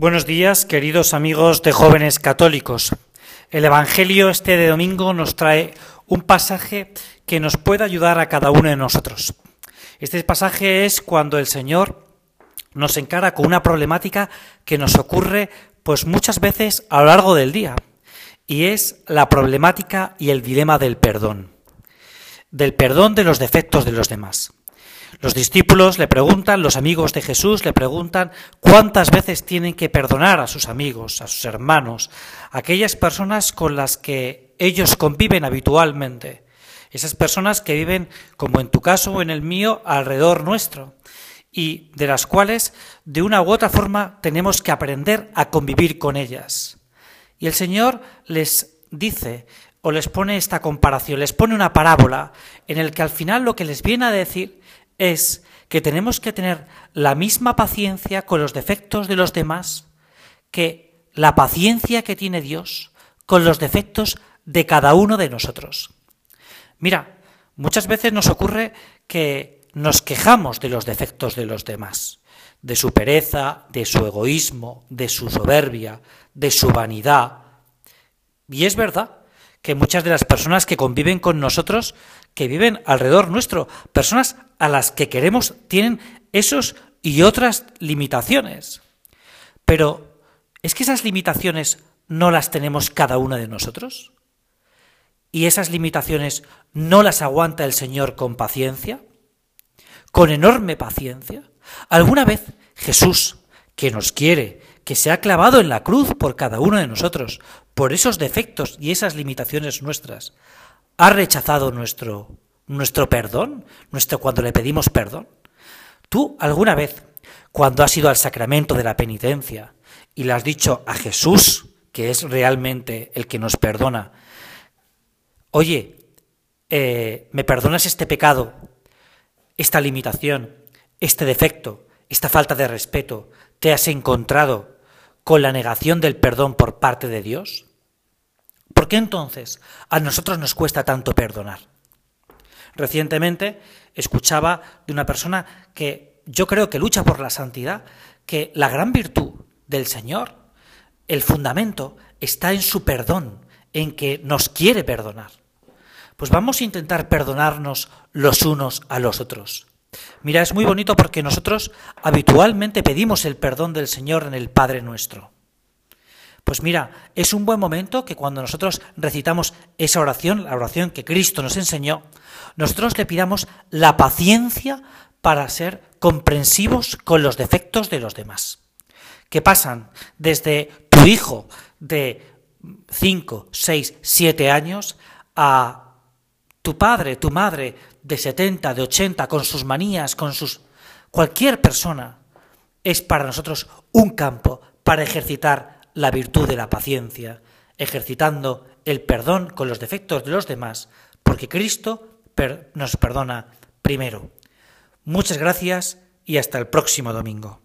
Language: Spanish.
Buenos días, queridos amigos de jóvenes católicos. El Evangelio este de domingo nos trae un pasaje que nos puede ayudar a cada uno de nosotros. Este pasaje es cuando el Señor nos encara con una problemática que nos ocurre pues muchas veces a lo largo del día, y es la problemática y el dilema del perdón, del perdón de los defectos de los demás. Los discípulos le preguntan, los amigos de Jesús le preguntan cuántas veces tienen que perdonar a sus amigos, a sus hermanos, a aquellas personas con las que ellos conviven habitualmente, esas personas que viven, como en tu caso o en el mío, alrededor nuestro, y de las cuales, de una u otra forma, tenemos que aprender a convivir con ellas. Y el Señor les dice, o les pone esta comparación, les pone una parábola, en el que al final lo que les viene a decir es que tenemos que tener la misma paciencia con los defectos de los demás que la paciencia que tiene Dios con los defectos de cada uno de nosotros. Mira, muchas veces nos ocurre que nos quejamos de los defectos de los demás, de su pereza, de su egoísmo, de su soberbia, de su vanidad. Y es verdad, que muchas de las personas que conviven con nosotros, que viven alrededor nuestro, personas a las que queremos, tienen esos y otras limitaciones. Pero, ¿es que esas limitaciones no las tenemos cada una de nosotros? ¿Y esas limitaciones no las aguanta el Señor con paciencia? ¿Con enorme paciencia? ¿Alguna vez Jesús, que nos quiere, que se ha clavado en la cruz por cada uno de nosotros, por esos defectos y esas limitaciones nuestras, ha rechazado nuestro, nuestro perdón, nuestro cuando le pedimos perdón. ¿Tú alguna vez, cuando has ido al sacramento de la penitencia y le has dicho a Jesús, que es realmente el que nos perdona, oye, eh, ¿me perdonas este pecado, esta limitación, este defecto, esta falta de respeto? ¿Te has encontrado con la negación del perdón por parte de Dios? ¿Por qué entonces a nosotros nos cuesta tanto perdonar? Recientemente escuchaba de una persona que yo creo que lucha por la santidad, que la gran virtud del Señor, el fundamento, está en su perdón, en que nos quiere perdonar. Pues vamos a intentar perdonarnos los unos a los otros. Mira, es muy bonito porque nosotros habitualmente pedimos el perdón del Señor en el Padre nuestro. Pues mira, es un buen momento que cuando nosotros recitamos esa oración, la oración que Cristo nos enseñó, nosotros le pidamos la paciencia para ser comprensivos con los defectos de los demás. Que pasan desde tu hijo de 5, 6, 7 años a tu padre, tu madre de 70, de 80, con sus manías, con sus... Cualquier persona es para nosotros un campo para ejercitar la virtud de la paciencia, ejercitando el perdón con los defectos de los demás, porque Cristo nos perdona primero. Muchas gracias y hasta el próximo domingo.